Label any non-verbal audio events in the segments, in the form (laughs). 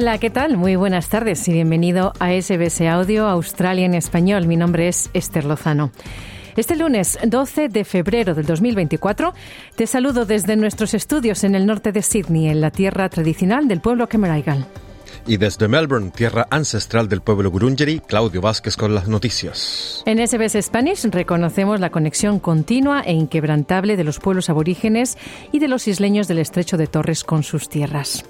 Hola, ¿qué tal? Muy buenas tardes y bienvenido a SBS Audio Australia en Español. Mi nombre es Esther Lozano. Este lunes 12 de febrero del 2024 te saludo desde nuestros estudios en el norte de Sydney, en la tierra tradicional del pueblo Kemeraigal. Y desde Melbourne, tierra ancestral del pueblo Gurungeri, Claudio Vázquez con las noticias. En SBS Spanish reconocemos la conexión continua e inquebrantable de los pueblos aborígenes y de los isleños del estrecho de Torres con sus tierras.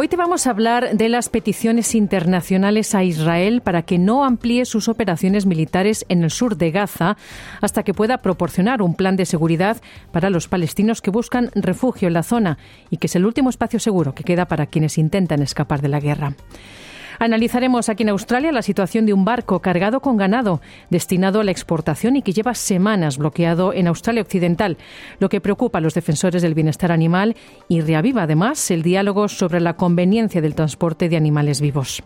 Hoy te vamos a hablar de las peticiones internacionales a Israel para que no amplíe sus operaciones militares en el sur de Gaza hasta que pueda proporcionar un plan de seguridad para los palestinos que buscan refugio en la zona y que es el último espacio seguro que queda para quienes intentan escapar de la guerra. Analizaremos aquí en Australia la situación de un barco cargado con ganado destinado a la exportación y que lleva semanas bloqueado en Australia Occidental, lo que preocupa a los defensores del bienestar animal y reaviva además el diálogo sobre la conveniencia del transporte de animales vivos.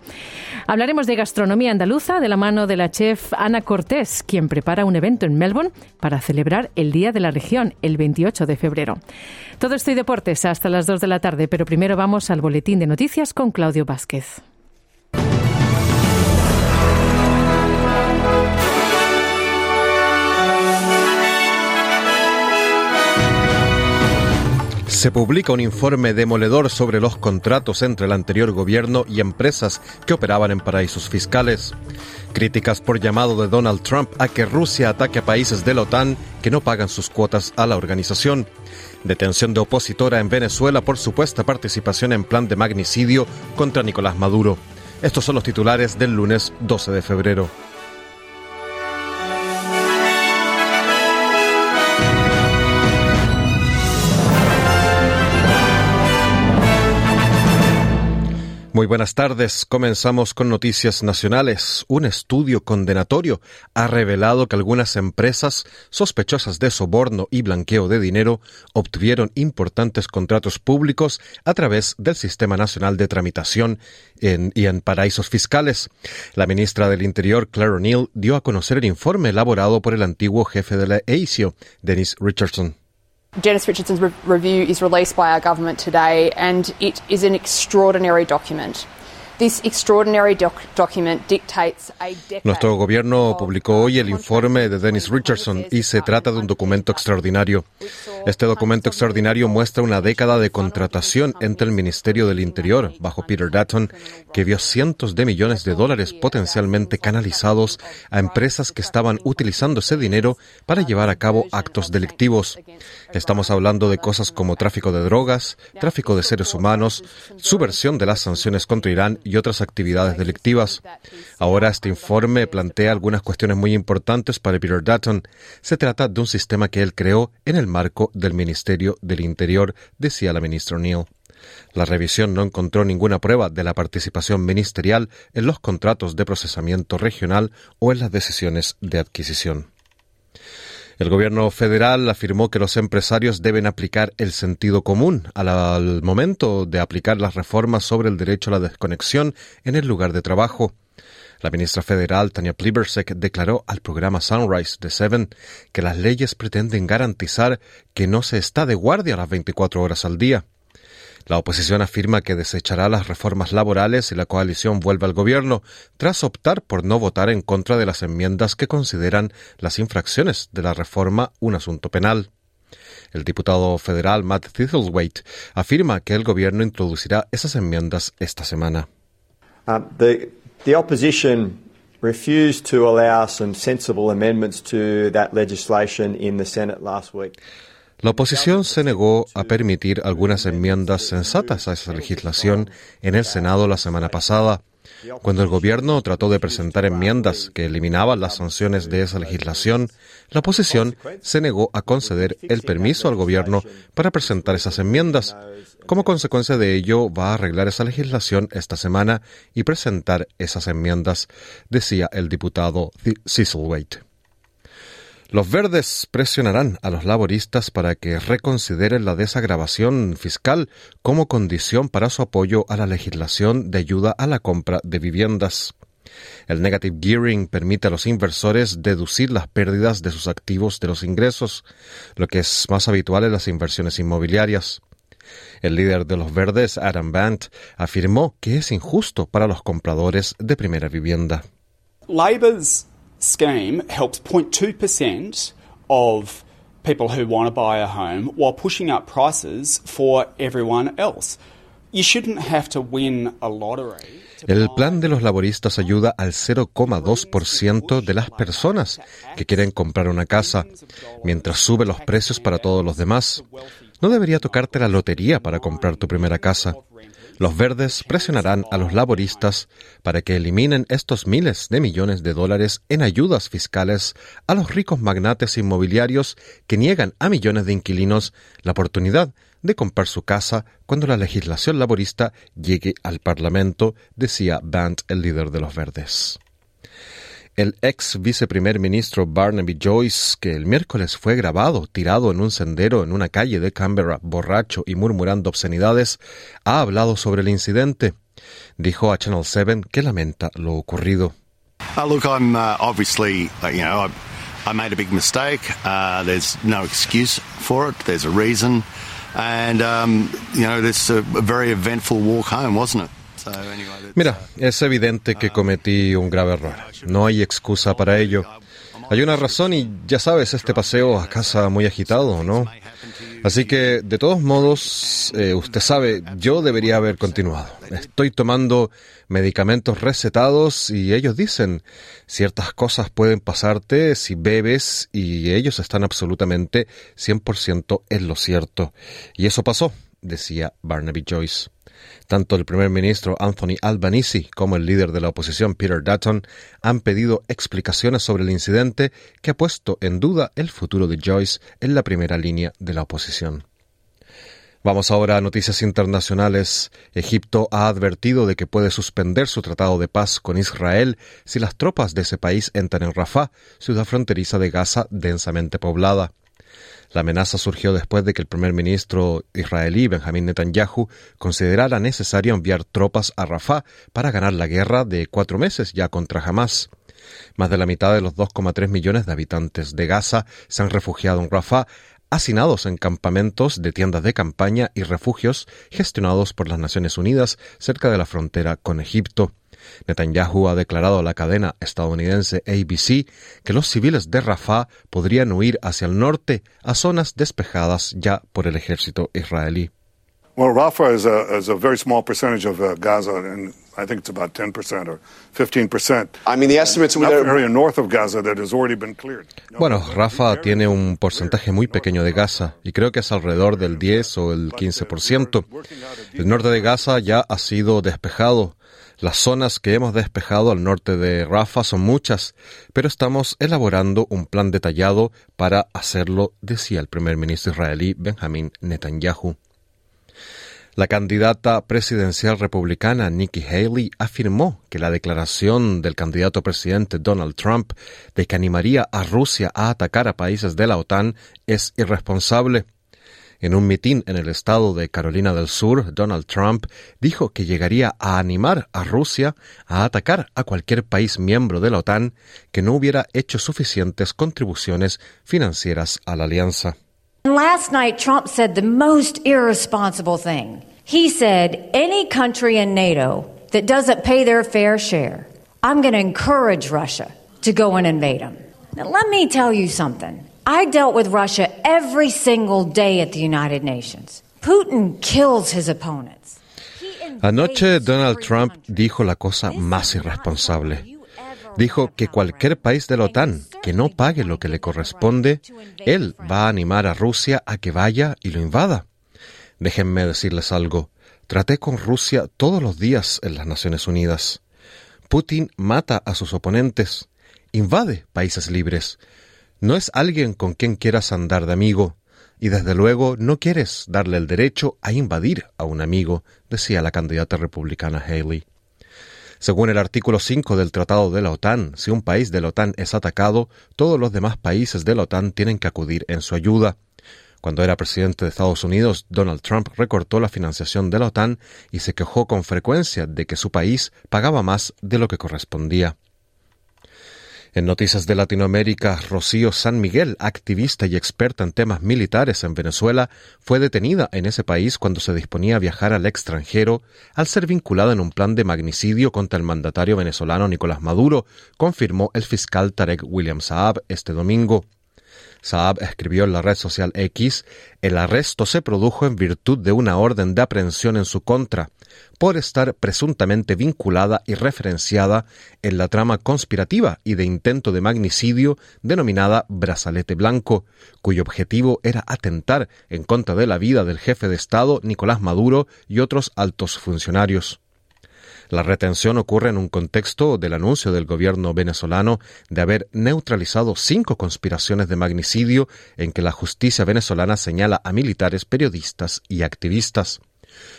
Hablaremos de gastronomía andaluza de la mano de la chef Ana Cortés, quien prepara un evento en Melbourne para celebrar el Día de la Región el 28 de febrero. Todo esto y deportes hasta las 2 de la tarde, pero primero vamos al boletín de noticias con Claudio Vázquez. Se publica un informe demoledor sobre los contratos entre el anterior gobierno y empresas que operaban en paraísos fiscales. Críticas por llamado de Donald Trump a que Rusia ataque a países de la OTAN que no pagan sus cuotas a la organización. Detención de opositora en Venezuela por supuesta participación en plan de magnicidio contra Nicolás Maduro. Estos son los titulares del lunes 12 de febrero. Muy buenas tardes. Comenzamos con noticias nacionales. Un estudio condenatorio ha revelado que algunas empresas sospechosas de soborno y blanqueo de dinero obtuvieron importantes contratos públicos a través del Sistema Nacional de Tramitación y en paraísos fiscales. La ministra del Interior, Claire O'Neill, dio a conocer el informe elaborado por el antiguo jefe de la ASIO, Dennis Richardson. Dennis Richardson's re- review is released by our government today, and it is an extraordinary document. Nuestro gobierno publicó hoy el informe de Dennis Richardson y se trata de un documento extraordinario. Este documento extraordinario muestra una década de contratación entre el Ministerio del Interior, bajo Peter Dutton, que vio cientos de millones de dólares potencialmente canalizados a empresas que estaban utilizando ese dinero para llevar a cabo actos delictivos. Estamos hablando de cosas como tráfico de drogas, tráfico de seres humanos, subversión de las sanciones contra Irán y otras actividades delictivas. Ahora este informe plantea algunas cuestiones muy importantes para Peter Dutton. Se trata de un sistema que él creó en el marco del Ministerio del Interior, decía la ministra O'Neill. La revisión no encontró ninguna prueba de la participación ministerial en los contratos de procesamiento regional o en las decisiones de adquisición. El gobierno federal afirmó que los empresarios deben aplicar el sentido común al, momento de aplicar las reformas sobre el derecho a la desconexión en el lugar de trabajo. La ministra federal Tania Plibersek declaró al programa Sunrise de Seven que las leyes pretenden garantizar que no se está de guardia las 24 horas al día. La oposición afirma que desechará las reformas laborales y la coalición vuelve al gobierno, tras optar por no votar en contra de las enmiendas que consideran las infracciones de la reforma un asunto penal. El diputado federal Matt Thistlethwaite afirma que el gobierno introducirá esas enmiendas esta semana. Uh, the, the opposition refused to allow some sensible amendments to that legislation in the Senate last week. La oposición se negó a permitir algunas enmiendas sensatas a esa legislación en el Senado la semana pasada. Cuando el gobierno trató de presentar enmiendas que eliminaban las sanciones de esa legislación, la oposición se negó a conceder el permiso al gobierno para presentar esas enmiendas. Como consecuencia de ello, va a arreglar esa legislación esta semana y presentar esas enmiendas, decía el diputado Cecil Waite. Los verdes presionarán a los laboristas para que reconsideren la desagravación fiscal como condición para su apoyo a la legislación de ayuda a la compra de viviendas. El negative gearing permite a los inversores deducir las pérdidas de sus activos de los ingresos, lo que es más habitual en las inversiones inmobiliarias. El líder de los verdes, Adam Bant, afirmó que es injusto para los compradores de primera vivienda scheme helps 0.2% of people who want to buy a home while pushing up prices for everyone else. You shouldn't have to win a lottery. El plan de los laboristas ayuda al 0,2% de las personas que quieren comprar una casa, mientras sube los precios para todos los demás. No debería tocarte la lotería para comprar tu primera casa. Los verdes presionarán a los laboristas para que eliminen estos miles de millones de dólares en ayudas fiscales a los ricos magnates inmobiliarios que niegan a millones de inquilinos la oportunidad de comprar su casa cuando la legislación laborista llegue al Parlamento, decía Band, el líder de los verdes. El ex viceprimer ministro Barnaby Joyce, que el miércoles fue grabado tirado en un sendero en una calle de Canberra, borracho y murmurando obscenidades, ha hablado sobre el incidente. Dijo a Channel 7 que lamenta lo ocurrido. Uh, look, I'm uh, obviously, uh, you know, I, made a big mistake. There's no excuse for it. There's a reason. And, um, you know, this a very eventful walk home, wasn't it? Mira, es evidente que cometí un grave error. No hay excusa para ello. Hay una razón y ya sabes, este paseo a casa muy agitado, ¿no? Así que, de todos modos, eh, usted sabe, yo debería haber continuado. Estoy tomando medicamentos recetados y ellos dicen, ciertas cosas pueden pasarte si bebes y ellos están absolutamente 100% en lo cierto. Y eso pasó, decía Barnaby Joyce. Tanto el primer ministro Anthony Albanese como el líder de la oposición Peter Dutton han pedido explicaciones sobre el incidente que ha puesto en duda el futuro de Joyce en la primera línea de la oposición. Vamos ahora a noticias internacionales. Egipto ha advertido de que puede suspender su tratado de paz con Israel si las tropas de ese país entran en Rafah, ciudad fronteriza de Gaza densamente poblada. La amenaza surgió después de que el primer ministro israelí Benjamin Netanyahu considerara necesario enviar tropas a Rafah para ganar la guerra de cuatro meses ya contra Hamas. Más de la mitad de los 2,3 millones de habitantes de Gaza se han refugiado en Rafah, hacinados en campamentos de tiendas de campaña y refugios gestionados por las Naciones Unidas cerca de la frontera con Egipto. Netanyahu ha declarado a la cadena estadounidense ABC que los civiles de Rafah podrían huir hacia el norte a zonas despejadas ya por el ejército israelí. Well, Rafah is a, is a very small percentage of uh, Gaza, and I think it's about 10% or 15%. I mean, the estimates we area north of Gaza that has already been cleared. Bueno, Rafah tiene un porcentaje muy pequeño de Gaza, y creo que es alrededor del 10 o el 15%. El norte de Gaza ya ha sido despejado. Las zonas que hemos despejado al norte de Rafa son muchas, pero estamos elaborando un plan detallado para hacerlo, decía el primer ministro israelí Benjamin Netanyahu. La candidata presidencial republicana Nikki Haley afirmó que la declaración del candidato presidente Donald Trump de que animaría a Rusia a atacar a países de la OTAN es irresponsable. En un mitin en el estado de Carolina del Sur, Donald Trump dijo que llegaría a animar a Rusia a atacar a cualquier país miembro de la OTAN que no hubiera hecho suficientes contribuciones financieras a la alianza. Last night Trump said the most irresponsible thing. He said any country in NATO that doesn't pay their fair share, I'm going to encourage Russia to go and invade them. Now let me tell you something. I dealt with Russia every single day at the United Nations. Putin kills his opponents. Anoche Donald Trump dijo la cosa más irresponsable. Dijo que cualquier país de la OTAN que no pague lo que le corresponde, él va a animar a Rusia a que vaya y lo invada. Déjenme decirles algo. Traté con Rusia todos los días en las Naciones Unidas. Putin mata a sus oponentes, invade países libres. No es alguien con quien quieras andar de amigo, y desde luego no quieres darle el derecho a invadir a un amigo, decía la candidata republicana Haley. Según el artículo 5 del Tratado de la OTAN, si un país de la OTAN es atacado, todos los demás países de la OTAN tienen que acudir en su ayuda. Cuando era presidente de Estados Unidos, Donald Trump recortó la financiación de la OTAN y se quejó con frecuencia de que su país pagaba más de lo que correspondía. En Noticias de Latinoamérica, Rocío San Miguel, activista y experta en temas militares en Venezuela, fue detenida en ese país cuando se disponía a viajar al extranjero al ser vinculada en un plan de magnicidio contra el mandatario venezolano Nicolás Maduro, confirmó el fiscal Tarek William Saab este domingo. Saab escribió en la red social X, el arresto se produjo en virtud de una orden de aprehensión en su contra, por estar presuntamente vinculada y referenciada en la trama conspirativa y de intento de magnicidio denominada Brazalete Blanco, cuyo objetivo era atentar en contra de la vida del jefe de Estado Nicolás Maduro y otros altos funcionarios. La retención ocurre en un contexto del anuncio del gobierno venezolano de haber neutralizado cinco conspiraciones de magnicidio en que la justicia venezolana señala a militares, periodistas y activistas.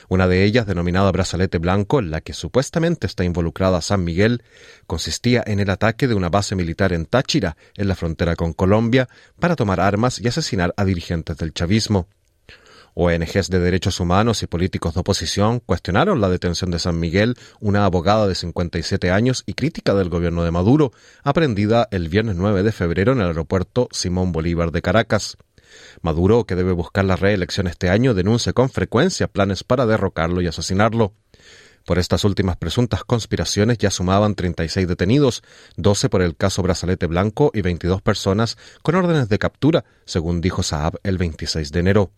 Una de ellas, denominada Brazalete Blanco, en la que supuestamente está involucrada San Miguel, consistía en el ataque de una base militar en Táchira, en la frontera con Colombia, para tomar armas y asesinar a dirigentes del chavismo. ONGs de derechos humanos y políticos de oposición cuestionaron la detención de San Miguel, una abogada de 57 años y crítica del gobierno de Maduro, aprendida el viernes 9 de febrero en el aeropuerto Simón Bolívar de Caracas. Maduro, que debe buscar la reelección este año, denuncia con frecuencia planes para derrocarlo y asesinarlo. Por estas últimas presuntas conspiraciones ya sumaban 36 detenidos, 12 por el caso Brazalete Blanco y 22 personas con órdenes de captura, según dijo Saab el 26 de enero.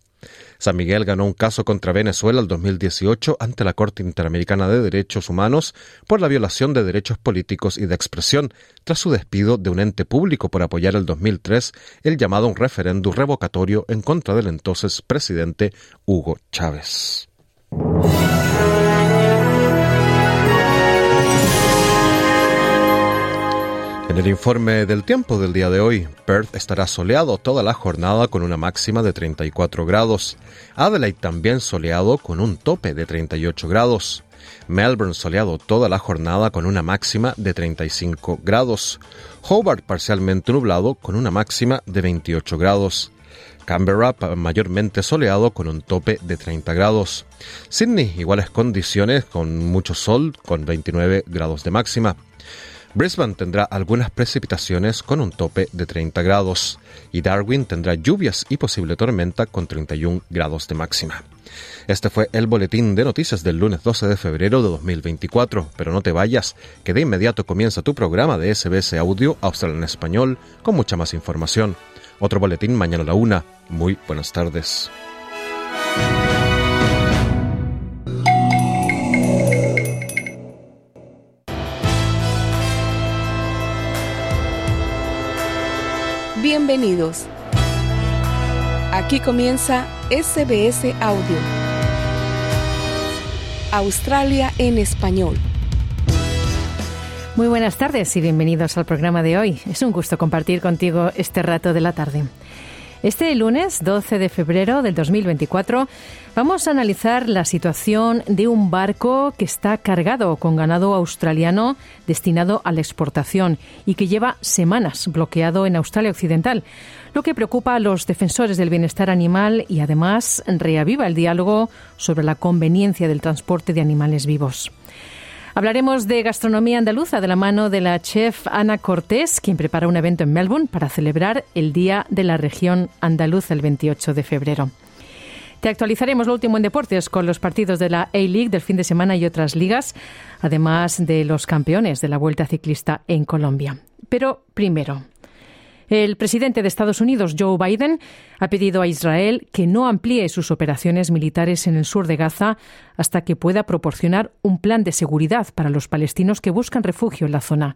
San Miguel ganó un caso contra Venezuela el 2018 ante la Corte Interamericana de Derechos Humanos por la violación de derechos políticos y de expresión, tras su despido de un ente público por apoyar el 2003 el llamado un referéndum revocatorio en contra del entonces presidente Hugo Chávez. En el informe del tiempo del día de hoy, Perth estará soleado toda la jornada con una máxima de 34 grados. Adelaide también soleado con un tope de 38 grados. Melbourne soleado toda la jornada con una máxima de 35 grados. Hobart parcialmente nublado con una máxima de 28 grados. Canberra mayormente soleado con un tope de 30 grados. Sydney iguales condiciones con mucho sol con 29 grados de máxima. Brisbane tendrá algunas precipitaciones con un tope de 30 grados y Darwin tendrá lluvias y posible tormenta con 31 grados de máxima. Este fue el boletín de noticias del lunes 12 de febrero de 2024, pero no te vayas, que de inmediato comienza tu programa de SBS Audio Australia en Español con mucha más información. Otro boletín mañana a la una. Muy buenas tardes. Bienvenidos. Aquí comienza SBS Audio. Australia en español. Muy buenas tardes y bienvenidos al programa de hoy. Es un gusto compartir contigo este rato de la tarde. Este lunes 12 de febrero del 2024 vamos a analizar la situación de un barco que está cargado con ganado australiano destinado a la exportación y que lleva semanas bloqueado en Australia Occidental, lo que preocupa a los defensores del bienestar animal y además reaviva el diálogo sobre la conveniencia del transporte de animales vivos. Hablaremos de gastronomía andaluza de la mano de la chef Ana Cortés, quien prepara un evento en Melbourne para celebrar el Día de la Región Andaluza el 28 de febrero. Te actualizaremos lo último en deportes con los partidos de la A-League del fin de semana y otras ligas, además de los campeones de la Vuelta Ciclista en Colombia. Pero primero, el presidente de Estados Unidos, Joe Biden, ha pedido a Israel que no amplíe sus operaciones militares en el sur de Gaza hasta que pueda proporcionar un plan de seguridad para los palestinos que buscan refugio en la zona.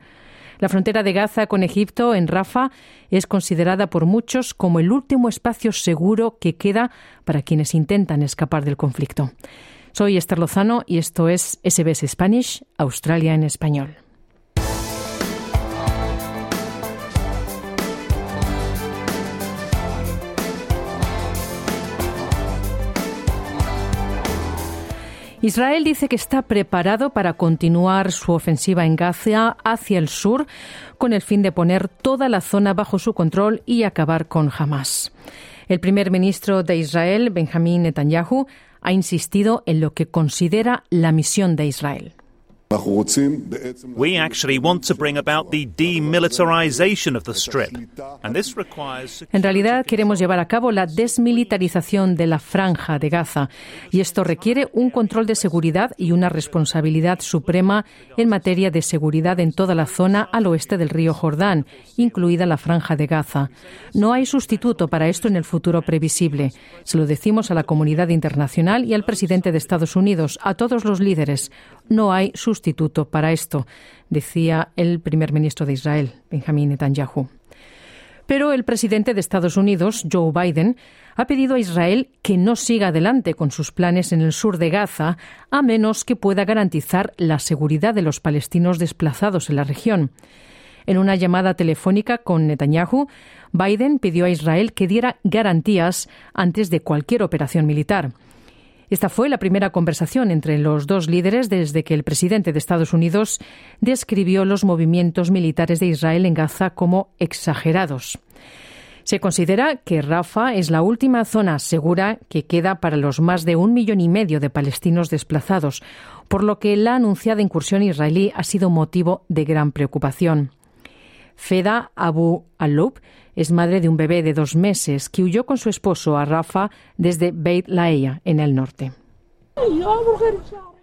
La frontera de Gaza con Egipto, en Rafa, es considerada por muchos como el último espacio seguro que queda para quienes intentan escapar del conflicto. Soy Esther Lozano y esto es SBS Spanish, Australia en español. Israel dice que está preparado para continuar su ofensiva en Gaza hacia el sur con el fin de poner toda la zona bajo su control y acabar con Hamas. El primer ministro de Israel, Benjamin Netanyahu, ha insistido en lo que considera la misión de Israel. We actually want to bring about the demilitarization of the strip. And this requires En realidad queremos llevar a cabo la desmilitarización de la franja de Gaza y esto requiere un control de seguridad y una responsabilidad suprema en materia de seguridad en toda la zona al oeste del río Jordán, incluida la franja de Gaza. No hay sustituto para esto en el futuro previsible. Se lo decimos a la comunidad internacional y al presidente de Estados Unidos, a todos los líderes. No hay sustituto para esto, decía el primer ministro de Israel, Benjamin Netanyahu. Pero el presidente de Estados Unidos, Joe Biden, ha pedido a Israel que no siga adelante con sus planes en el sur de Gaza, a menos que pueda garantizar la seguridad de los palestinos desplazados en la región. En una llamada telefónica con Netanyahu, Biden pidió a Israel que diera garantías antes de cualquier operación militar. Esta fue la primera conversación entre los dos líderes desde que el presidente de Estados Unidos describió los movimientos militares de Israel en Gaza como exagerados. Se considera que Rafa es la última zona segura que queda para los más de un millón y medio de palestinos desplazados, por lo que la anunciada incursión israelí ha sido motivo de gran preocupación. Feda Abu Aloub es madre de un bebé de dos meses que huyó con su esposo a Rafa desde Beit Laia, en el norte.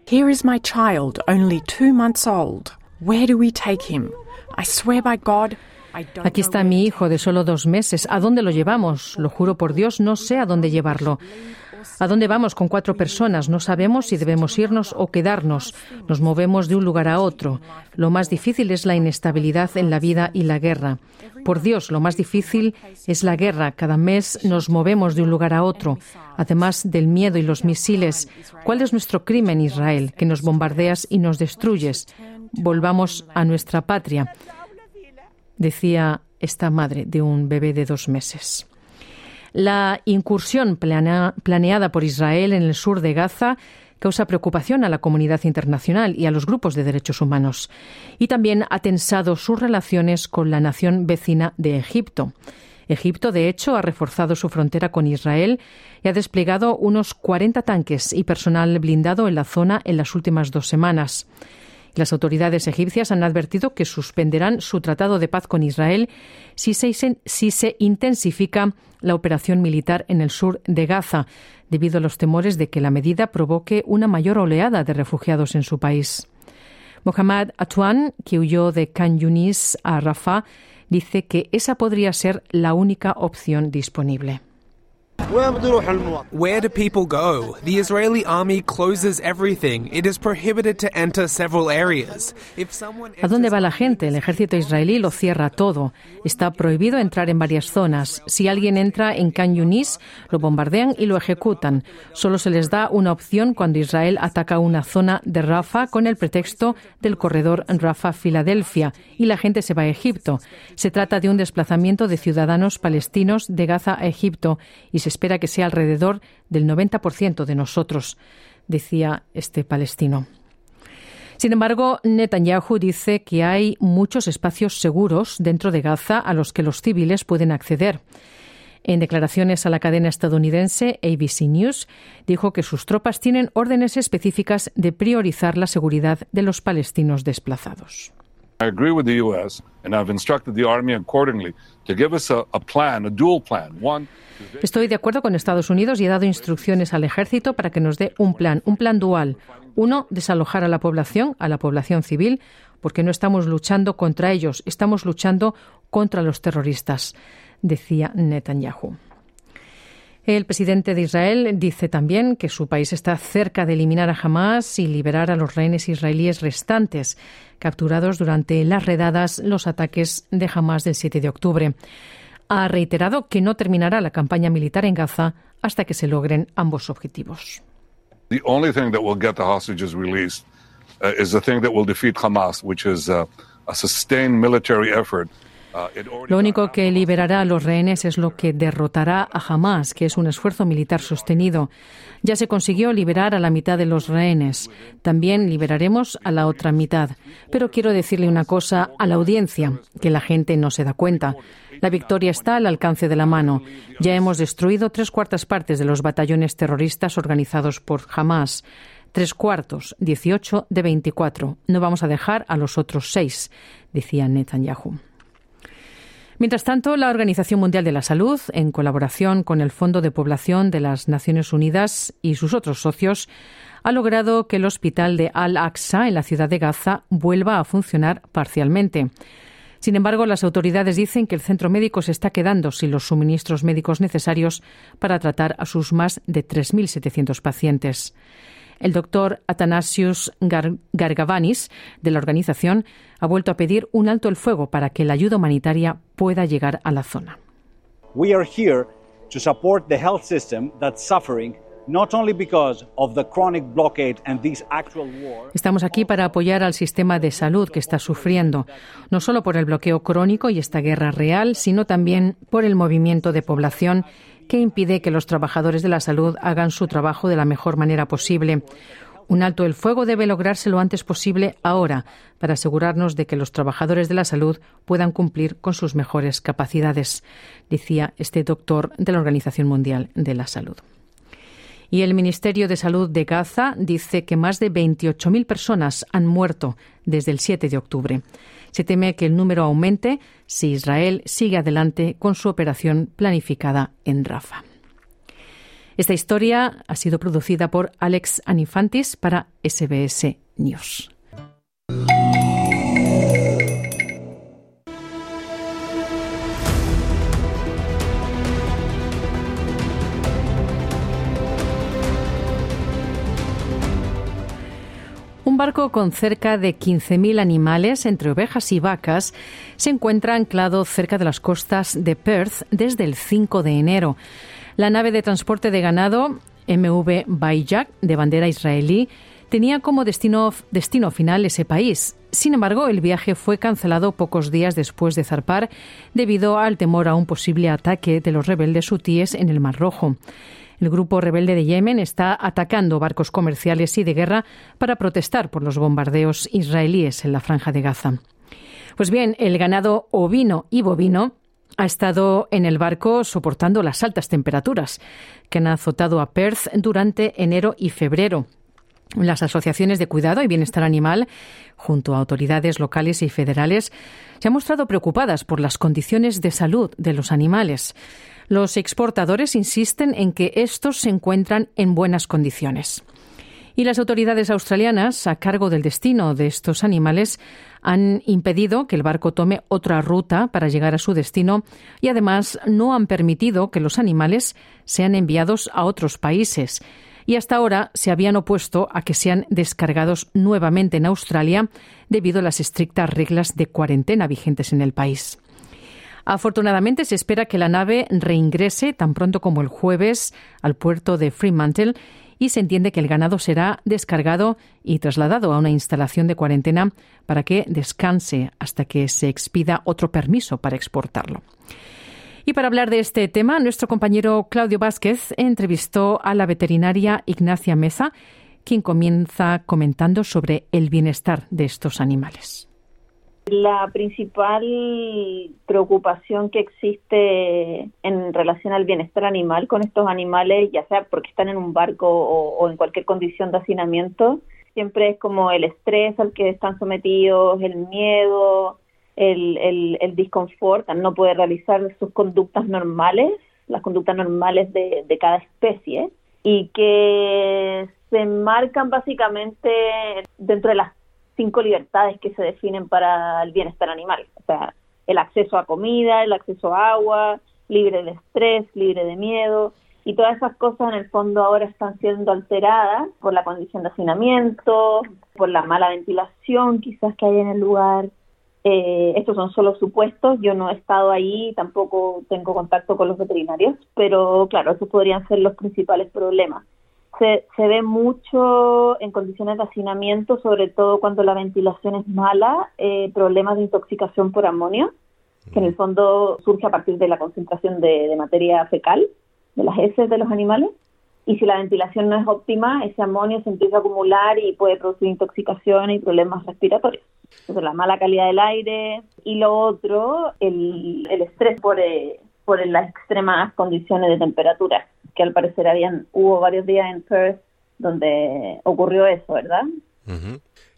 Here is my child, only two months old. Where do we take him? I swear by God. Aquí está mi hijo de solo dos meses. ¿A dónde lo llevamos? Lo juro por Dios, no sé a dónde llevarlo. ¿A dónde vamos con cuatro personas? No sabemos si debemos irnos o quedarnos. Nos movemos de un lugar a otro. Lo más difícil es la inestabilidad en la vida y la guerra. Por Dios, lo más difícil es la guerra. Cada mes nos movemos de un lugar a otro. Además del miedo y los misiles, ¿cuál es nuestro crimen, Israel? Que nos bombardeas y nos destruyes. Volvamos a nuestra patria, decía esta madre de un bebé de dos meses. La incursión planea- planeada por Israel en el sur de Gaza causa preocupación a la comunidad internacional y a los grupos de derechos humanos. Y también ha tensado sus relaciones con la nación vecina de Egipto. Egipto, de hecho, ha reforzado su frontera con Israel y ha desplegado unos 40 tanques y personal blindado en la zona en las últimas dos semanas. Las autoridades egipcias han advertido que suspenderán su tratado de paz con Israel si se, si se intensifica la operación militar en el sur de Gaza, debido a los temores de que la medida provoque una mayor oleada de refugiados en su país. Mohammad Atwan, que huyó de Khan Yunis a Rafah, dice que esa podría ser la única opción disponible. Where do people go? The Israeli army closes everything. It is prohibited to enter several areas. If someone ¿A dónde va la gente? El ejército israelí lo cierra todo. Está prohibido entrar en varias zonas. Si alguien entra en Khan Yunis, lo bombardean y lo ejecutan. Solo se les da una opción cuando Israel ataca una zona de Rafah con el pretexto del corredor Rafah-Filadelfia y la gente se va a Egipto. Se trata de un desplazamiento de ciudadanos palestinos de Gaza a Egipto y se espera que sea alrededor del 90% de nosotros, decía este palestino. Sin embargo, Netanyahu dice que hay muchos espacios seguros dentro de Gaza a los que los civiles pueden acceder. En declaraciones a la cadena estadounidense ABC News, dijo que sus tropas tienen órdenes específicas de priorizar la seguridad de los palestinos desplazados. I agree with the U.S., and I've instructed the Army accordingly to give us a, a plan, a dual plan. One, Estoy de acuerdo con Estados Unidos y he dado instrucciones al ejército para que nos dé un plan, un plan dual. Uno, desalojar a la población, a la población civil, porque no estamos luchando contra ellos, estamos luchando contra los terroristas, decía Netanyahu. El presidente de Israel dice también que su país está cerca de eliminar a Hamas y liberar a los rehenes israelíes restantes, capturados durante las redadas, los ataques de Hamas del 7 de octubre. Ha reiterado que no terminará la campaña militar en Gaza hasta que se logren ambos objetivos. the only thing that will get the hostages released uh, is the thing that will defeat Hamas, which is uh, a sustained military effort Lo único que liberará a los rehenes es lo que derrotará a Hamas, que es un esfuerzo militar sostenido. Ya se consiguió liberar a la mitad de los rehenes. También liberaremos a la otra mitad. Pero quiero decirle una cosa a la audiencia, que la gente no se da cuenta. La victoria está al alcance de la mano. Ya hemos destruido tres cuartas partes de los batallones terroristas organizados por Hamas. Tres cuartos, 18 de 24. No vamos a dejar a los otros seis, decía Netanyahu. Mientras tanto, la Organización Mundial de la Salud, en colaboración con el Fondo de Población de las Naciones Unidas y sus otros socios, ha logrado que el hospital de Al-Aqsa en la ciudad de Gaza vuelva a funcionar parcialmente. Sin embargo, las autoridades dicen que el centro médico se está quedando sin los suministros médicos necesarios para tratar a sus más de 3.700 pacientes. El doctor Athanasius Gargavanis, de la organización, ha vuelto a pedir un alto el fuego para que la ayuda humanitaria pueda llegar a la zona. Estamos aquí para apoyar al sistema de salud que está sufriendo, no solo por el bloqueo crónico y esta guerra real, sino también por el movimiento de población que impide que los trabajadores de la salud hagan su trabajo de la mejor manera posible. Un alto el fuego debe lograrse lo antes posible ahora para asegurarnos de que los trabajadores de la salud puedan cumplir con sus mejores capacidades, decía este doctor de la Organización Mundial de la Salud. Y el Ministerio de Salud de Gaza dice que más de 28.000 personas han muerto desde el 7 de octubre. Se teme que el número aumente si Israel sigue adelante con su operación planificada en Rafa. Esta historia ha sido producida por Alex Anifantis para SBS News. Un barco con cerca de 15.000 animales, entre ovejas y vacas, se encuentra anclado cerca de las costas de Perth desde el 5 de enero. La nave de transporte de ganado MV Bayjak, de bandera israelí, tenía como destino, destino final ese país. Sin embargo, el viaje fue cancelado pocos días después de zarpar debido al temor a un posible ataque de los rebeldes hutíes en el Mar Rojo. El grupo rebelde de Yemen está atacando barcos comerciales y de guerra para protestar por los bombardeos israelíes en la franja de Gaza. Pues bien, el ganado ovino y bovino ha estado en el barco soportando las altas temperaturas que han azotado a Perth durante enero y febrero. Las asociaciones de cuidado y bienestar animal, junto a autoridades locales y federales, se han mostrado preocupadas por las condiciones de salud de los animales. Los exportadores insisten en que estos se encuentran en buenas condiciones. Y las autoridades australianas, a cargo del destino de estos animales, han impedido que el barco tome otra ruta para llegar a su destino y además no han permitido que los animales sean enviados a otros países. Y hasta ahora se habían opuesto a que sean descargados nuevamente en Australia debido a las estrictas reglas de cuarentena vigentes en el país. Afortunadamente se espera que la nave reingrese tan pronto como el jueves al puerto de Fremantle y se entiende que el ganado será descargado y trasladado a una instalación de cuarentena para que descanse hasta que se expida otro permiso para exportarlo. Y para hablar de este tema, nuestro compañero Claudio Vázquez entrevistó a la veterinaria Ignacia Meza, quien comienza comentando sobre el bienestar de estos animales. La principal preocupación que existe en relación al bienestar animal con estos animales, ya sea porque están en un barco o, en cualquier condición de hacinamiento, siempre es como el estrés al que están sometidos, el miedo, el, el, el disconfort, no poder realizar sus conductas normales, las conductas normales de, de cada especie, y que se marcan básicamente dentro de las cinco libertades que se definen para el bienestar animal. O sea, el acceso a comida, el acceso a agua, libre de estrés, libre de miedo. Y todas esas cosas en el fondo ahora están siendo alteradas por la condición de hacinamiento, por la mala ventilación quizás que hay en el lugar. Eh, estos son solo supuestos, yo no he estado ahí, tampoco tengo contacto con los veterinarios, pero claro, esos podrían ser los principales problemas se, se ve mucho en condiciones de hacinamiento, sobre todo cuando la ventilación es mala, eh, problemas de intoxicación por amonio. que en el fondo surge a partir de la concentración de, materia fecal, de las heces de los animales, y si la ventilación no es óptima, ese amonio se empieza a acumular y puede producir intoxicación y problemas respiratorios. Entonces, la mala calidad del aire y lo otro, el, el estrés por, eh, por las extremas condiciones de temperatura, que al parecer habían hubo varios días en Perth donde ocurrió eso, ¿verdad?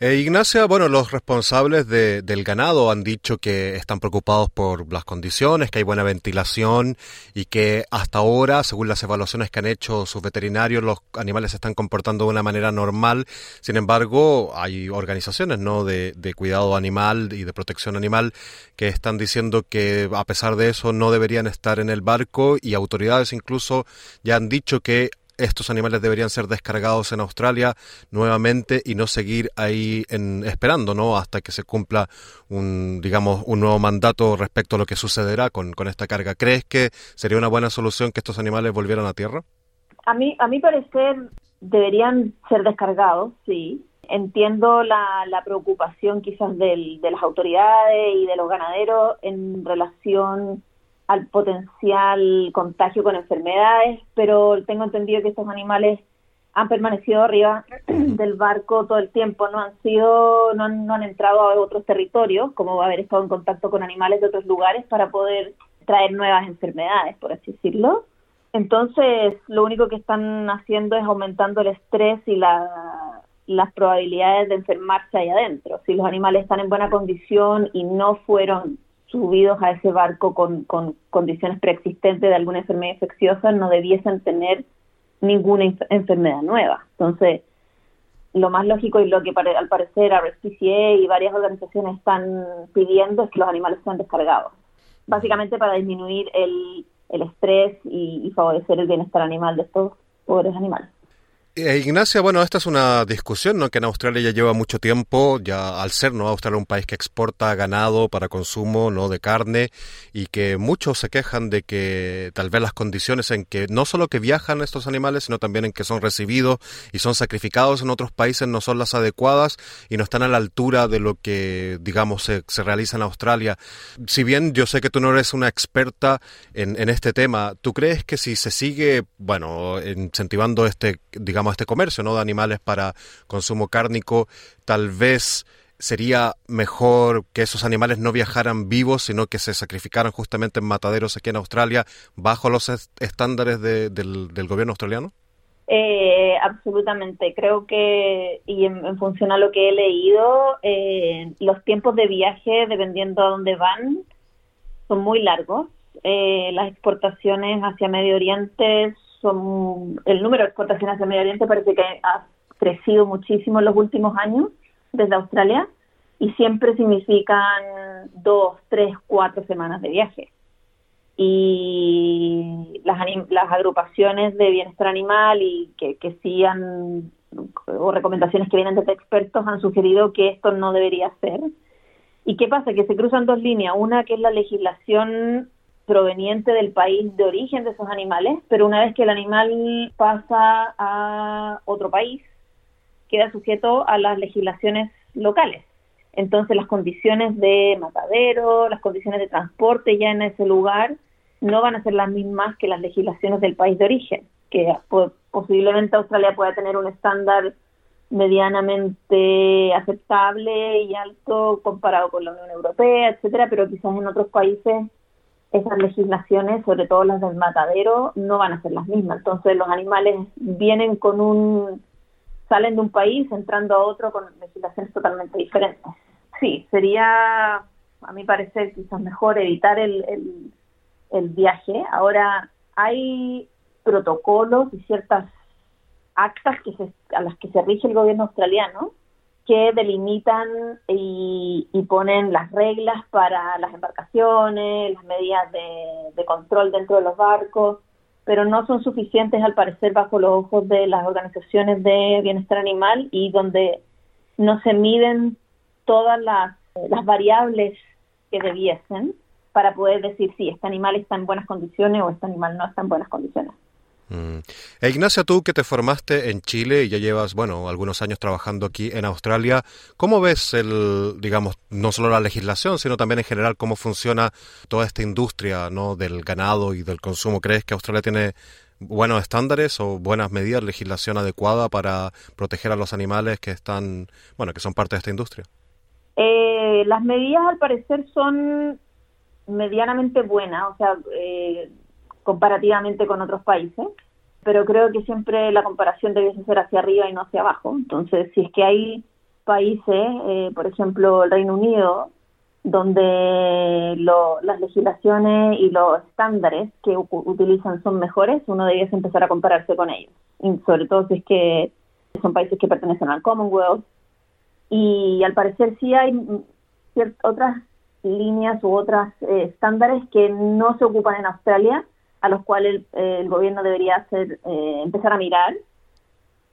Eh, Ignacia, bueno, los responsables del ganado han dicho que están preocupados por las condiciones, que hay buena ventilación y que hasta ahora, según las evaluaciones que han hecho sus veterinarios, los animales se están comportando de una manera normal. Sin embargo, hay organizaciones ¿no? de, de cuidado animal y de protección animal que están diciendo que a pesar de eso no deberían estar en el barco y autoridades incluso ya han dicho que estos animales deberían ser descargados en Australia nuevamente y no seguir ahí en, esperando, ¿no? Hasta que se cumpla un, digamos, un nuevo mandato respecto a lo que sucederá con, esta carga. ¿Crees que sería una buena solución que estos animales volvieran a tierra? A mí, a mi parecer, deberían ser descargados, sí. Entiendo la, la preocupación quizás del, de las autoridades y de los ganaderos en relación al potencial contagio con enfermedades, pero tengo entendido que estos animales han permanecido arriba (clears throat) del barco todo el tiempo, no han sido, no han, no han entrado a otros territorios, como haber estado en contacto con animales de otros lugares para poder traer nuevas enfermedades, por así decirlo. Entonces, lo único que están haciendo es aumentando el estrés y la, las probabilidades de enfermarse ahí adentro. Si los animales están en buena condición y no fueron subidos a ese barco con, con condiciones preexistentes de alguna enfermedad infecciosa no debiesen tener ninguna enfermedad nueva. Entonces, lo más lógico y lo que al parecer RSPCA y varias organizaciones están pidiendo es que los animales sean descargados, básicamente para disminuir el, el estrés y favorecer el bienestar animal de estos pobres animales. Eh, Ignacia, bueno, esta es una discusión ¿no? que en Australia ya lleva mucho tiempo, ya al ser ¿no? Australia un país que exporta ganado para consumo no de carne y que muchos se quejan de que tal vez las condiciones en que no solo que viajan estos animales, sino también en que son recibidos y son sacrificados en otros países no son las adecuadas y no están a la altura de lo que, digamos, se, realiza en Australia. Si bien yo sé que tú no eres una experta en, en este tema, ¿tú crees que si se sigue, bueno, incentivando este, digamos, este comercio ¿no? de animales para consumo cárnico, tal vez sería mejor que esos animales no viajaran vivos, sino que se sacrificaran justamente en mataderos aquí en Australia bajo los estándares del, gobierno australiano? Eh, absolutamente. Creo que, y en, función a lo que he leído, eh, los tiempos de viaje, dependiendo a dónde van, son muy largos. Eh, las exportaciones hacia Medio Oriente son el número de exportaciones de Medio Oriente parece que ha crecido muchísimo en los últimos años desde Australia y siempre significan dos, tres, cuatro semanas de viaje. Y las, las agrupaciones de bienestar animal y que, que sí o recomendaciones que vienen desde expertos han sugerido que esto no debería ser. ¿Y qué pasa? Que se cruzan dos líneas. Una que es la legislación proveniente del país de origen de esos animales, pero una vez que el animal pasa a otro país, queda sujeto a las legislaciones locales. Entonces las condiciones de matadero, las condiciones de transporte ya en ese lugar no van a ser las mismas que las legislaciones del país de origen, que posiblemente Australia pueda tener un estándar medianamente aceptable y alto comparado con la Unión Europea, etcétera, pero quizás en otros países esas legislaciones, sobre todo las del matadero, no van a ser las mismas. Entonces los animales vienen con un, salen de un país entrando a otro con legislaciones totalmente diferentes. Sí, sería, a mi parecer, quizás mejor evitar el, el, el viaje. Ahora hay protocolos y ciertas actas que se, a las que se rige el gobierno australiano que delimitan y, ponen las reglas para las embarcaciones, las medidas de, control dentro de los barcos, pero no son suficientes al parecer bajo los ojos de las organizaciones de bienestar animal y donde no se miden todas las, las variables que debiesen para poder decir si este animal está en buenas condiciones o este animal no está en buenas condiciones. Mm. E Ignacia, tú que te formaste en Chile y ya llevas, bueno, algunos años trabajando aquí en Australia, ¿cómo ves el, digamos, no solo la legislación, sino también en general cómo funciona toda esta industria, ¿no? del ganado y del consumo? ¿Crees que Australia tiene buenos estándares o buenas medidas, legislación adecuada para proteger a los animales que están, bueno, que son parte de esta industria? Eh, las medidas al parecer son medianamente buenas, o sea, eh, comparativamente con otros países, pero creo que siempre la comparación debe ser hacia arriba y no hacia abajo. Entonces, si es que hay países, eh, por ejemplo, el Reino Unido, donde las legislaciones y los estándares que utilizan son mejores, uno debería empezar a compararse con ellos. Y sobre todo si es que son países que pertenecen al Commonwealth. Y al parecer sí hay otras líneas u otros eh, estándares que no se ocupan en Australia, a los cuales el, gobierno debería hacer, eh, empezar a mirar,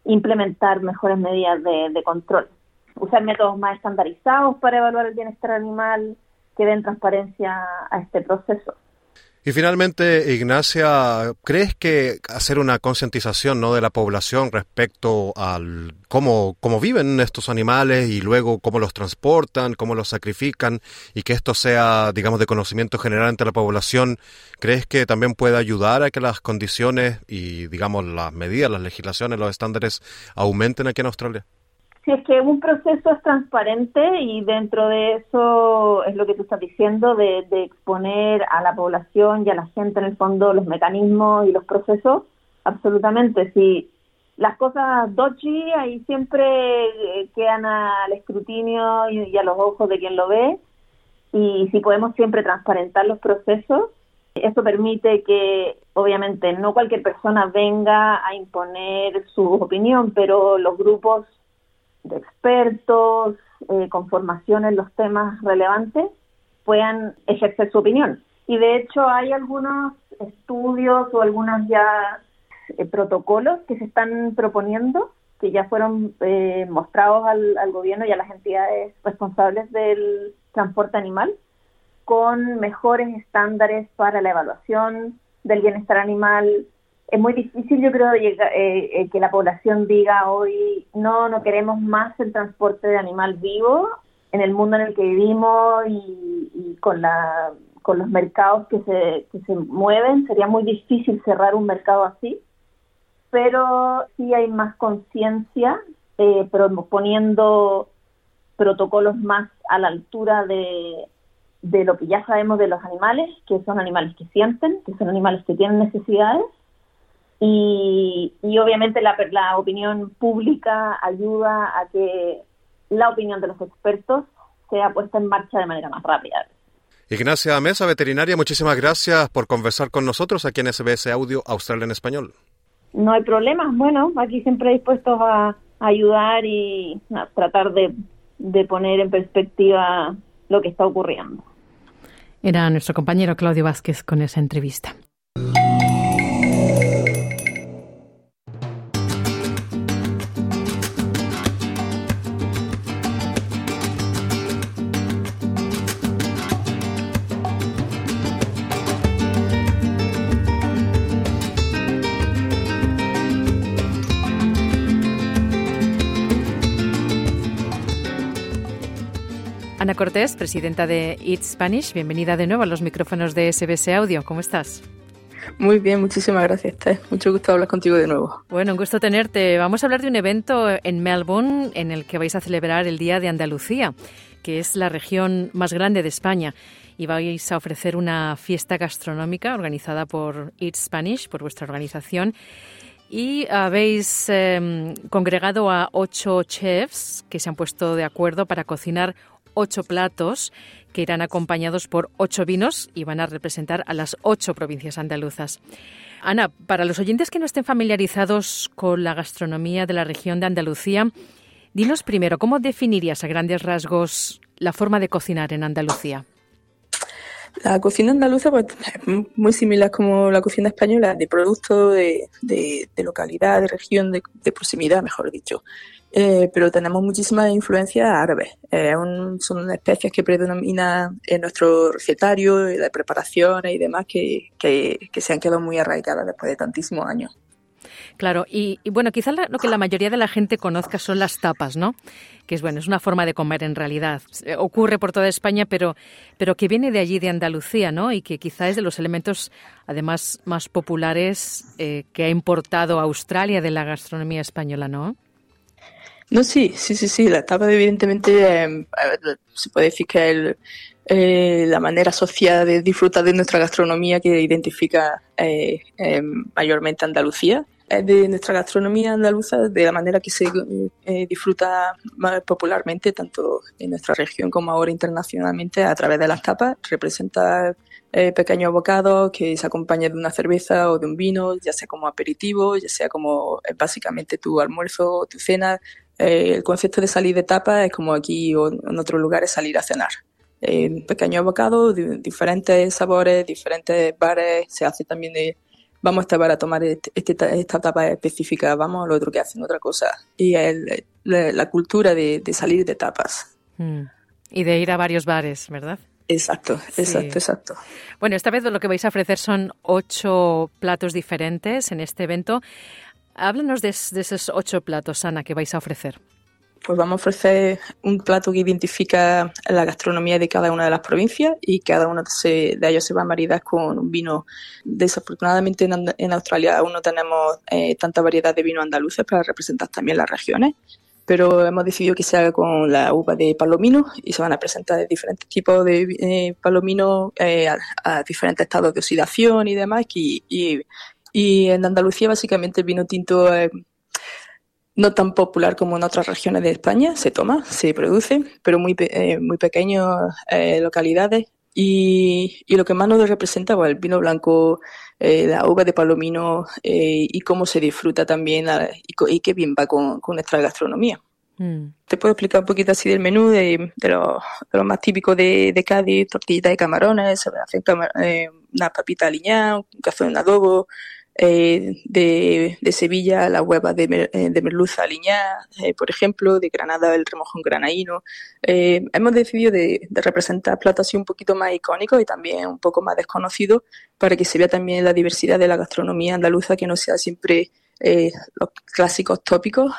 implementar mejores medidas de control usar métodos más estandarizados para evaluar el bienestar animal que den transparencia a este proceso. Y finalmente, Ignacia, ¿crees que hacer una concientización ¿no? de la población respecto al cómo, cómo viven estos animales y luego cómo los transportan, cómo los sacrifican y que esto sea, digamos, de conocimiento general entre la población, ¿crees que también puede ayudar a que las condiciones y, digamos, las medidas, las legislaciones, los estándares aumenten aquí en Australia? Si es que un proceso es transparente y dentro de eso es lo que tú estás diciendo, de, exponer a la población y a la gente en el fondo los mecanismos y los procesos, absolutamente. Si las cosas dodgy ahí siempre eh, quedan al escrutinio y, a los ojos de quien lo ve y si podemos siempre transparentar los procesos, eso permite que obviamente no cualquier persona venga a imponer su opinión, pero los grupos de expertos eh, con formación en los temas relevantes puedan ejercer su opinión. Y de hecho hay algunos estudios o algunos ya eh, protocolos que se están proponiendo, que ya fueron eh, mostrados al, al gobierno y a las entidades responsables del transporte animal, con mejores estándares para la evaluación del bienestar animal, es muy difícil, yo creo, eh, eh, que la población diga hoy, no, no queremos más el transporte de animal vivo en el mundo en el que vivimos y, con, la, con los mercados que se, que se mueven. Sería muy difícil cerrar un mercado así, pero sí hay más conciencia, eh, poniendo protocolos más a la altura de, de lo que ya sabemos de los animales, que son animales que sienten, que son animales que tienen necesidades y, obviamente la, la opinión pública ayuda a que la opinión de los expertos sea puesta en marcha de manera más rápida. Ignacia Mesa, veterinaria, muchísimas gracias por conversar con nosotros aquí en SBS Audio Australia en Español. No hay problema, bueno, aquí siempre dispuestos a, ayudar y a tratar de, de poner en perspectiva lo que está ocurriendo. Era nuestro compañero Claudio Vázquez con esa entrevista. Ana Cortés, presidenta de Eat Spanish, bienvenida de nuevo a los micrófonos de SBS Audio. ¿Cómo estás? Muy bien, muchísimas gracias, Mucho gusto hablar contigo de nuevo. Bueno, un gusto tenerte. Vamos a hablar de un evento en Melbourne en el que vais a celebrar el Día de Andalucía, que es la región más grande de España. Y vais a ofrecer una fiesta gastronómica organizada por Eat Spanish, por vuestra organización. Y habéis em, congregado a ocho chefs que se han puesto de acuerdo para cocinar ocho platos que irán acompañados por ocho vinos y van a representar a las ocho provincias andaluzas. Ana, para los oyentes que no estén familiarizados con la gastronomía de la región de Andalucía, dinos primero, ¿cómo definirías a grandes rasgos la forma de cocinar en Andalucía? La cocina andaluza pues, es muy similar como la cocina española, de producto, de, localidad, de región, de, proximidad, mejor dicho. Eh, pero tenemos muchísimas influencias árabes. Eh, son especies que predominan en nuestro recetario, de preparaciones y demás, que, que, se han quedado muy arraigadas después de tantísimos años. Claro, y, bueno, quizás lo que la mayoría de la gente conozca son las tapas, ¿no? Que es bueno, es una forma de comer en realidad. Ocurre por toda España, pero, pero que viene de allí, de Andalucía, ¿no? Y que quizá es de los elementos, además, más populares eh, que ha importado Australia de la gastronomía española, ¿no? No, sí, sí, sí, sí. La tapa, evidentemente, eh, se puede decir que eh, la manera asociada de disfrutar de nuestra gastronomía que identifica eh, eh, mayormente Andalucía, de nuestra gastronomía andaluza, de la manera que se disfruta más popularmente, tanto en nuestra región como ahora internacionalmente, a través de las tapas. Representa pequeños bocados que se acompañan de una cerveza o de un vino, ya sea como aperitivo, ya sea como básicamente tu almuerzo o tu cena. el concepto de salir de tapa es como aquí o en otros lugares salir a cenar eh, pequeños bocados, diferentes sabores, diferentes bares. Se hace también de, vamos a estar para tomar este, este esta etapa específica, vamos a lo otro que hacen otra cosa. Y el, la, cultura de, salir de tapas. Mm. Y de ir a varios bares, ¿verdad? Exacto, exacto, exacto. Bueno, esta vez lo que vais a ofrecer son ocho platos diferentes en este evento. Háblanos de, de esos ocho platos, Ana, que vais a ofrecer pues vamos a ofrecer un plato que identifica la gastronomía de cada una de las provincias y cada uno de ellos se va a maridar con un vino. Desafortunadamente en, Australia aún no tenemos eh, tanta variedad de vino andaluces para representar también las regiones, pero hemos decidido que se haga con la uva de palomino y se van a presentar diferentes tipos de eh, palomino eh, a, diferentes estados de oxidación y demás. Y, en Andalucía básicamente el vino tinto no tan popular como en otras regiones de España, se toma, se produce, pero muy, eh, muy pequeñas eh, localidades. Y, y, lo que más nos representa pues, el vino blanco, eh, la uva de palomino y cómo se disfruta también y, qué bien va con, nuestra gastronomía. Mm. Te puedo explicar un poquito así del menú, de, de, lo, de lo, más típico de, de Cádiz, tortillitas de camarones, se hace una papita aliñada, un cazón en adobo, eh, de, Sevilla la hueva de, eh, de merluza aliñada, eh, por ejemplo, de Granada el remojón granaíno. Hemos decidido de, de, representar platos así un poquito más icónicos y también un poco más desconocidos para que se vea también la diversidad de la gastronomía andaluza, que no sea siempre los clásicos tópicos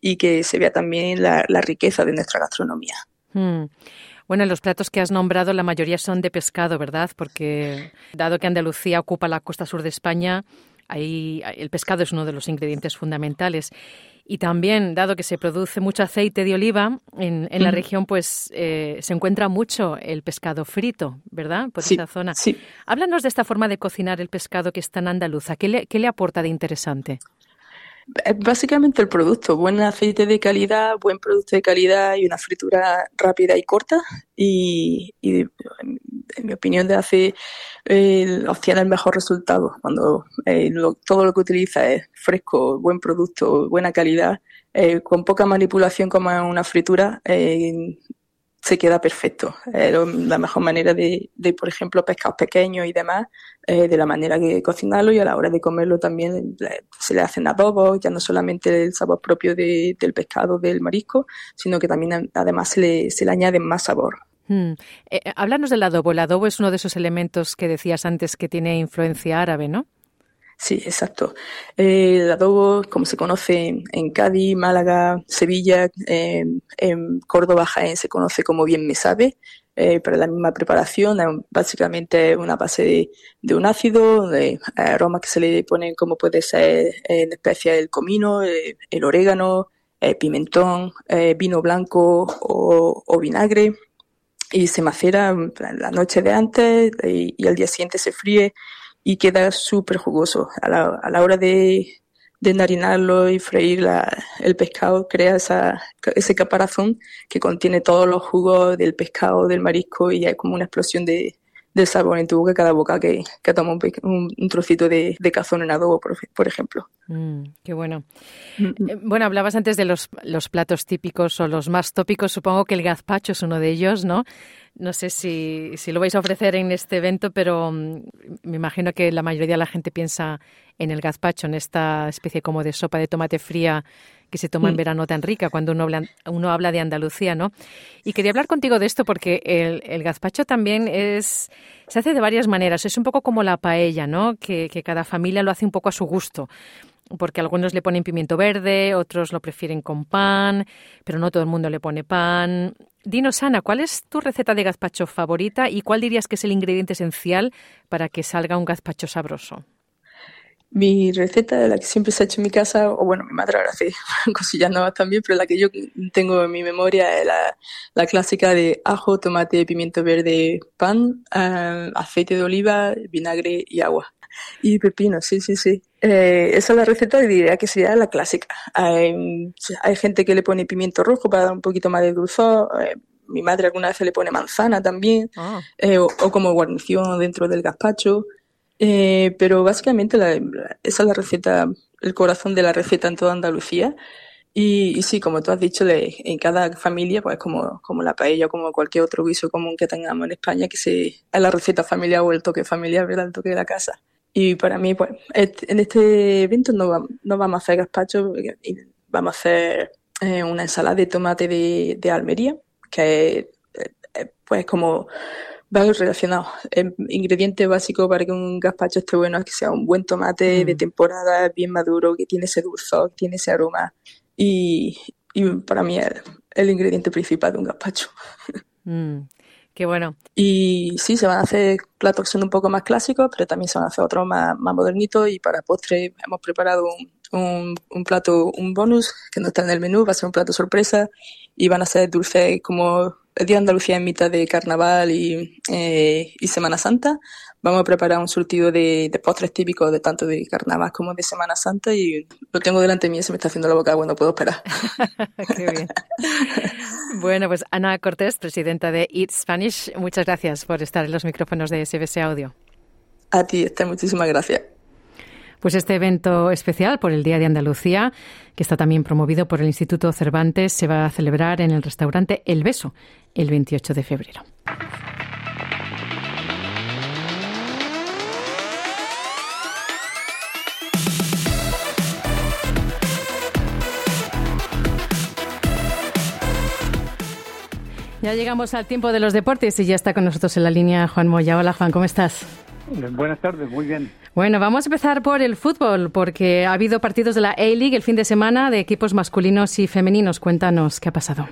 y que se vea también la, la riqueza de nuestra gastronomía. Hmm. Bueno, los platos que has nombrado, la mayoría son de pescado, ¿verdad? Porque dado que Andalucía ocupa la costa sur de España, ahí el pescado es uno de los ingredientes fundamentales. Y también, dado que se produce mucho aceite de oliva en, la región, pues eh, se encuentra mucho el pescado frito, ¿verdad? Por esa zona. Sí. Háblanos de esta forma de cocinar el pescado que está en andaluza. ¿Qué le, qué le aporta de interesante? Básicamente el producto, buen aceite de calidad, buen producto de calidad y una fritura rápida y corta. Y, en, mi opinión, de hace eh, obtiene el mejor resultado cuando eh, todo lo que utiliza es fresco, buen producto, buena calidad, eh, con poca manipulación como en una fritura. Eh, se queda perfecto. La mejor manera de, por ejemplo, pescados pequeños y demás, eh, de la manera que cocinarlo y a la hora de comerlo también se le hacen adobos, ya no solamente el sabor propio del pescado, del marisco, sino que también además se le, se le añade más sabor. Hmm. Eh, eh, háblanos del adobo. El adobo es uno de esos elementos que decías antes que tiene influencia árabe, ¿no? Sí, exacto. Eh, el adobo, como se conoce en Cádiz, Málaga, Sevilla, en Córdoba, Jaén, se conoce como bien me sabe, eh, para la misma preparación, básicamente una base de, un ácido, de aromas que se le ponen como puede ser en especie el comino, eh, el orégano, pimentón, vino blanco o, vinagre y se macera la noche de antes y al día siguiente se fríe y queda súper jugoso. A la, a la, hora de, de enharinarlo y freír el pescado, crea esa, ese caparazón que contiene todos los jugos del pescado, del marisco y hay como una explosión de, del sabor en tu boca cada boca que, que toma un, un, trocito de, de, cazón en adobo, por, por ejemplo. Mm, qué bueno. Mm. Eh, bueno, hablabas antes de los, los platos típicos o los más tópicos. Supongo que el gazpacho es uno de ellos, ¿no? No sé si, si, lo vais a ofrecer en este evento, pero mm, me imagino que la mayoría de la gente piensa en el gazpacho, en esta especie como de sopa de tomate fría que se toma en mm. verano tan rica cuando uno habla, uno habla de Andalucía, ¿no? Y quería hablar contigo de esto porque el, el, gazpacho también es se hace de varias maneras. Es un poco como la paella, ¿no? Que, que cada familia lo hace un poco a su gusto. Porque algunos le ponen pimiento verde, otros lo prefieren con pan, pero no todo el mundo le pone pan. Dinos, Ana, ¿cuál es tu receta de gazpacho favorita y cuál dirías que es el ingrediente esencial para que salga un gazpacho sabroso? Mi receta, la que siempre se ha hecho en mi casa, o bueno, mi madre ahora hace (laughs) cosillas nuevas también, pero la que yo tengo en mi memoria es la, clásica de ajo, tomate, pimiento verde, pan, eh, aceite de oliva, vinagre y agua. Y pepino, sí, sí, sí. Eh, esa es la receta y diría que sería la clásica. Hay, gente que le pone pimiento rojo para dar un poquito más de dulzor. Eh, mi madre alguna vez le pone manzana también, ah. o, como guarnición dentro del gazpacho. Eh, pero básicamente la, esa es la receta, el corazón de la receta en toda Andalucía. Y, sí, como tú has dicho, en cada familia, pues como, como la paella, como cualquier otro guiso común que tengamos en España, que se, es la receta familiar o el toque familiar, ¿verdad? El toque de la casa. Y para mí, pues, en este evento no, no vamos a hacer gazpacho, vamos a hacer eh, una ensalada de tomate de, de Almería, que es, eh, pues, como va relacionado. El ingrediente básico para que un gazpacho esté bueno es que sea un buen tomate de mm. temporada, bien maduro, que tiene ese dulzor, tiene ese aroma. Y, para mí es el ingrediente principal de un gazpacho. (laughs) Mm, qué bueno. Y sí, se van a hacer platos que son un poco más clásicos, pero también se van a hacer otros más, más modernitos. Y para postre hemos preparado un, un, plato, un bonus que no está en el menú, va a ser un plato sorpresa. Y van a ser dulces como Día de Andalucía en mitad de Carnaval y, eh, y Semana Santa. Vamos a preparar un surtido de, postres típicos de tanto de Carnaval como de Semana Santa y lo tengo delante de mí y se me está haciendo la boca bueno, puedo esperar. (laughs) Qué bien. bueno, pues Ana Cortés, presidenta de Eat Spanish, muchas gracias por estar en los micrófonos de SBS Audio. A ti, Esther, muchísimas gracias. Pues este evento especial por el Día de Andalucía, que está también promovido por el Instituto Cervantes, se va a celebrar en el restaurante El Beso el 28 de febrero. Ya llegamos al tiempo de los deportes y ya está con nosotros en la línea Juan Moya. Hola Juan, ¿cómo estás? Buenas tardes, muy bien. Bueno, vamos a empezar por el fútbol, porque ha habido partidos de la A-League el fin de semana de equipos masculinos y femeninos. Cuéntanos qué ha pasado.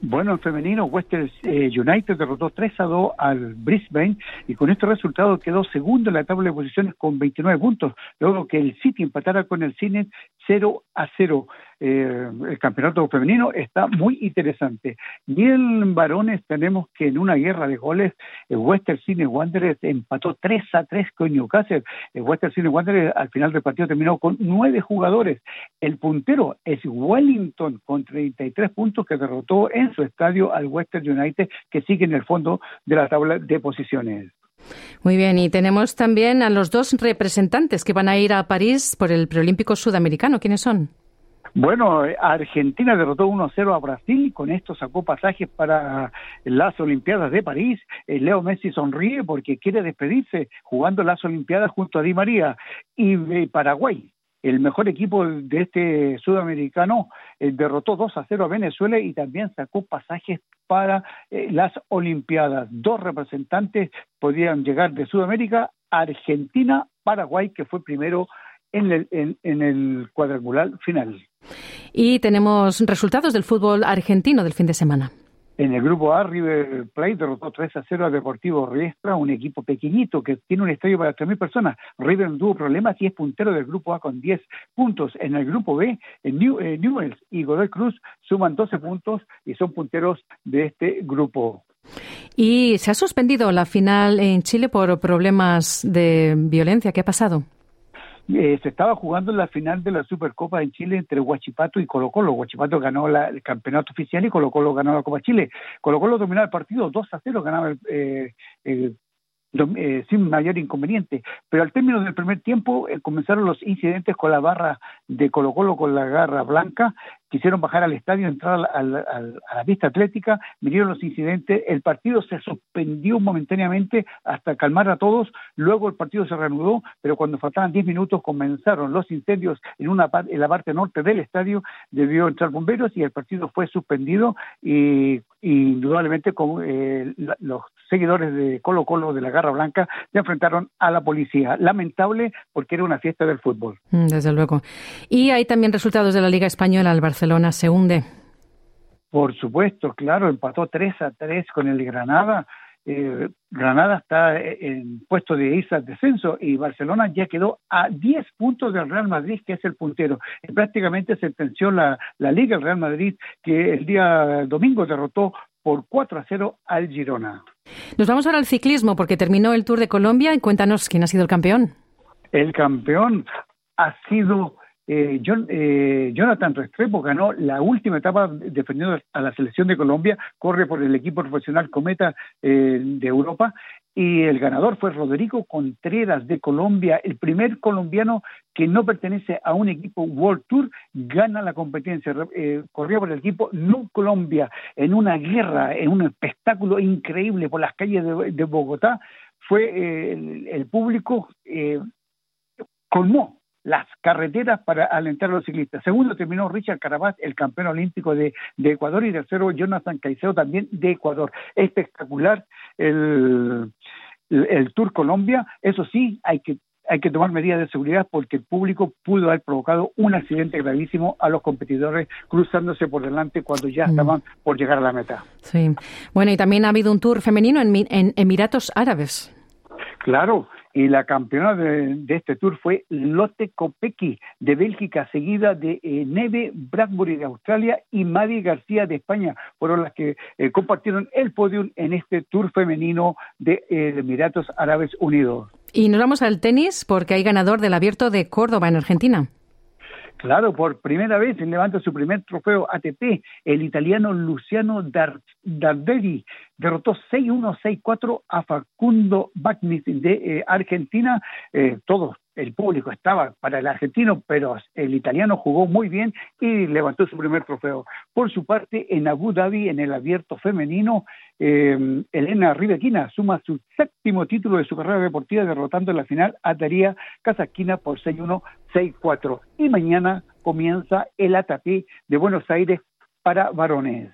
Bueno, en femenino, Western eh, United derrotó 3 a 2 al Brisbane y con este resultado quedó segundo en la tabla de posiciones con 29 puntos, luego que el City empatara con el Cine 0 a 0 eh, el campeonato femenino está muy interesante. Y en varones tenemos que en una guerra de goles, el Western Cine Wanderers empató 3 a 3 con Newcastle. El Western Cine Wanderers al final del partido terminó con nueve jugadores. El puntero es Wellington con 33 puntos que derrotó en su estadio al Western United que sigue en el fondo de la tabla de posiciones. Muy bien, y tenemos también a los dos representantes que van a ir a París por el preolímpico sudamericano. ¿Quiénes son? Bueno, Argentina derrotó 1-0 a Brasil y con esto sacó pasajes para las Olimpiadas de París. Eh, Leo Messi sonríe porque quiere despedirse jugando las Olimpiadas junto a Di María. Y eh, Paraguay, el mejor equipo de este sudamericano, eh, derrotó 2 a 0 a Venezuela y también sacó pasajes para las Olimpiadas. Dos representantes podían llegar de Sudamérica, Argentina, Paraguay, que fue primero en el, en el cuadrangular final. Y tenemos resultados del fútbol argentino del fin de semana. En el grupo A, River Plate derrotó 3 a 0 a Deportivo Riestra, un equipo pequeñito que tiene un estadio para 3.000 personas. River no tuvo problemas y es puntero del grupo A con 10 puntos. En el grupo B, New, eh, Newells y Godoy Cruz suman 12 puntos y son punteros de este grupo. Y se ha suspendido la final en Chile por problemas de violencia. ¿Qué ha pasado? Eh, se estaba jugando la final de la Supercopa en Chile entre Huachipato y Colo Colo. Huachipato ganó el campeonato oficial y Colo Colo ganó la Copa Chile. Colo Colo dominaba el partido 2 a 0, ganaba eh, eh, sin mayor inconveniente. Pero al término del primer tiempo comenzaron los incidentes con la barra de Colo Colo, con la garra blanca, quisieron bajar al estadio, entrar a la pista atlética, vinieron los incidentes, el partido se suspendió momentáneamente hasta calmar a todos, luego el partido se reanudó, pero cuando faltaban 10 minutos comenzaron los incendios en, una, en la parte norte del estadio, debió entrar bomberos y el partido fue suspendido y, indudablemente eh, los seguidores de Colo Colo de la Garra Blanca se enfrentaron a la policía. Lamentable porque era una fiesta del fútbol. Mm, desde luego. Y hay también resultados de la Liga Española. El Barcelona se hunde. Por supuesto, claro, empató 3 a 3 con el Granada. Eh, Granada está en puesto de irse al descenso y Barcelona ya quedó a 10 puntos del Real Madrid, que es el puntero. prácticamente sentenció la, la Liga el Real Madrid, que el día domingo derrotó por 4 a 0 al Girona. Nos vamos ahora al ciclismo porque terminó el Tour de Colombia y cuéntanos quién ha sido el campeón. El campeón ha sido eh, eh, Jonathan Restrepo ganó la última etapa defendiendo a la selección de Colombia, corre por el equipo profesional Cometa eh, de Europa. Y el ganador fue Rodrigo Contreras de Colombia, el primer colombiano que no pertenece a un equipo World Tour, gana la competencia, corrió por el equipo No Colombia en una guerra, en un espectáculo increíble por las calles de, Bogotá, fue el, público colmó las carreteras para alentar a los ciclistas. Segundo terminó Richard Carabat, el campeón olímpico de, Ecuador, y tercero Jonathan Caicedo también de Ecuador. Espectacular el, el, Tour Colombia. Eso sí, hay que hay que tomar medidas de seguridad porque el público pudo haber provocado un accidente gravísimo a los competidores cruzándose por delante cuando ya mm. estaban por llegar a la meta. Sí. Bueno, y también ha habido un tour femenino en, en Emiratos Árabes. Claro, y la campeona de, este tour fue Lotte Kopecky de Bélgica, seguida de eh, Neve Bradbury de Australia y Maddie García de España, fueron las que eh, compartieron el podium en este tour femenino de eh, Emiratos Árabes Unidos. Y nos vamos al tenis porque hay ganador del abierto de Córdoba en Argentina. Claro, por primera vez levanta su primer trofeo ATP. El italiano Luciano Dardelli derrotó 6-1, 6-4 a Facundo Bagnis de eh, Argentina. Eh, el público estaba para el argentino, pero el italiano jugó muy bien y levantó su primer trofeo. Por su parte, en Abu Dhabi, en el abierto femenino, eh, Elena Ribequina suma su séptimo título de su carrera deportiva, derrotando en la final a Daría Casaquina por 6-1, 6-4. Y mañana comienza el ATP de Buenos Aires para varones.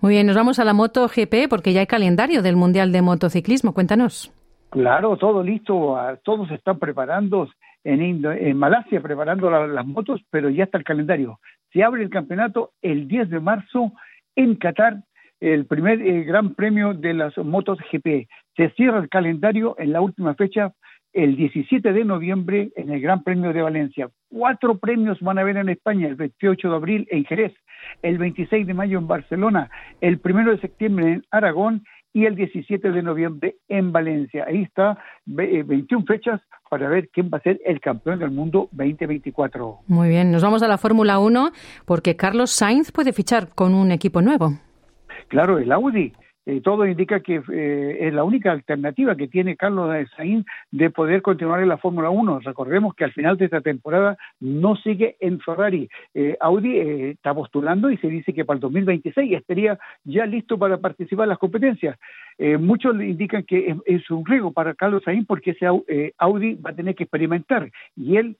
Muy bien, nos vamos a la MotoGP porque ya hay calendario del Mundial de Motociclismo. Cuéntanos. Claro, todo listo, todos están preparando en, en Malasia, preparando las motos, pero ya está el calendario. Se abre el campeonato el 10 de marzo en Qatar, el primer eh, gran premio de las motos GP. Se cierra el calendario en la última fecha, el 17 de noviembre, en el Gran Premio de Valencia. Cuatro premios van a haber en España, el 28 de abril en Jerez, el 26 de mayo en Barcelona, el 1 de septiembre en Aragón y el 17 de noviembre en Valencia. Ahí está, 21 eh, fechas para ver quién va a ser el campeón del mundo 2024. Muy bien, nos vamos a la Fórmula 1 porque Carlos Sainz puede fichar con un equipo nuevo. Claro, el Audi eh, todo indica que eh, es la única alternativa que tiene Carlos Sainz de poder continuar en la Fórmula 1. Recordemos que al final de esta temporada no sigue en Ferrari. Eh, Audi está postulando y se dice que para el 2026 estaría ya listo para participar en las competencias. muchos indican que es, es, un riesgo para Carlos Sainz porque ese Audi va a tener que experimentar y él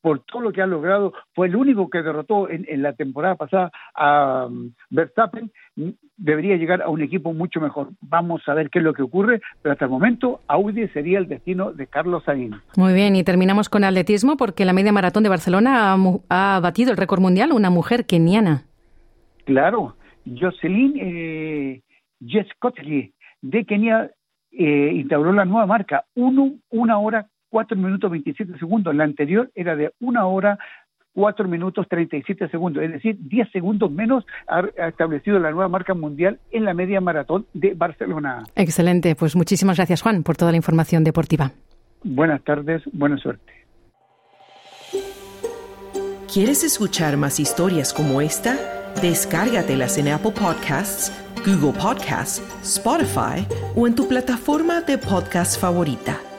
por todo lo que ha logrado, fue el único que derrotó en, la temporada pasada a um, Verstappen, debería llegar a un equipo mucho mejor. Vamos a ver qué es lo que ocurre, pero hasta el momento Audi sería el destino de Carlos Sainz. Muy bien, y terminamos con atletismo porque la media maratón de Barcelona ha, batido el récord mundial una mujer keniana. Claro, Jocelyn eh, de Kenia eh, instauró la nueva marca, uno, una hora 4 minutos 27 segundos. La anterior era de una hora 4 minutos 37 segundos, es decir, 10 segundos menos ha, establecido la nueva marca mundial en la media maratón de Barcelona. Excelente, pues muchísimas gracias Juan por toda la información deportiva. Buenas tardes, buena suerte. ¿Quieres escuchar más historias como esta? Descárgatelas en Apple Podcasts, Google Podcasts, Spotify o en tu plataforma de podcast favorita.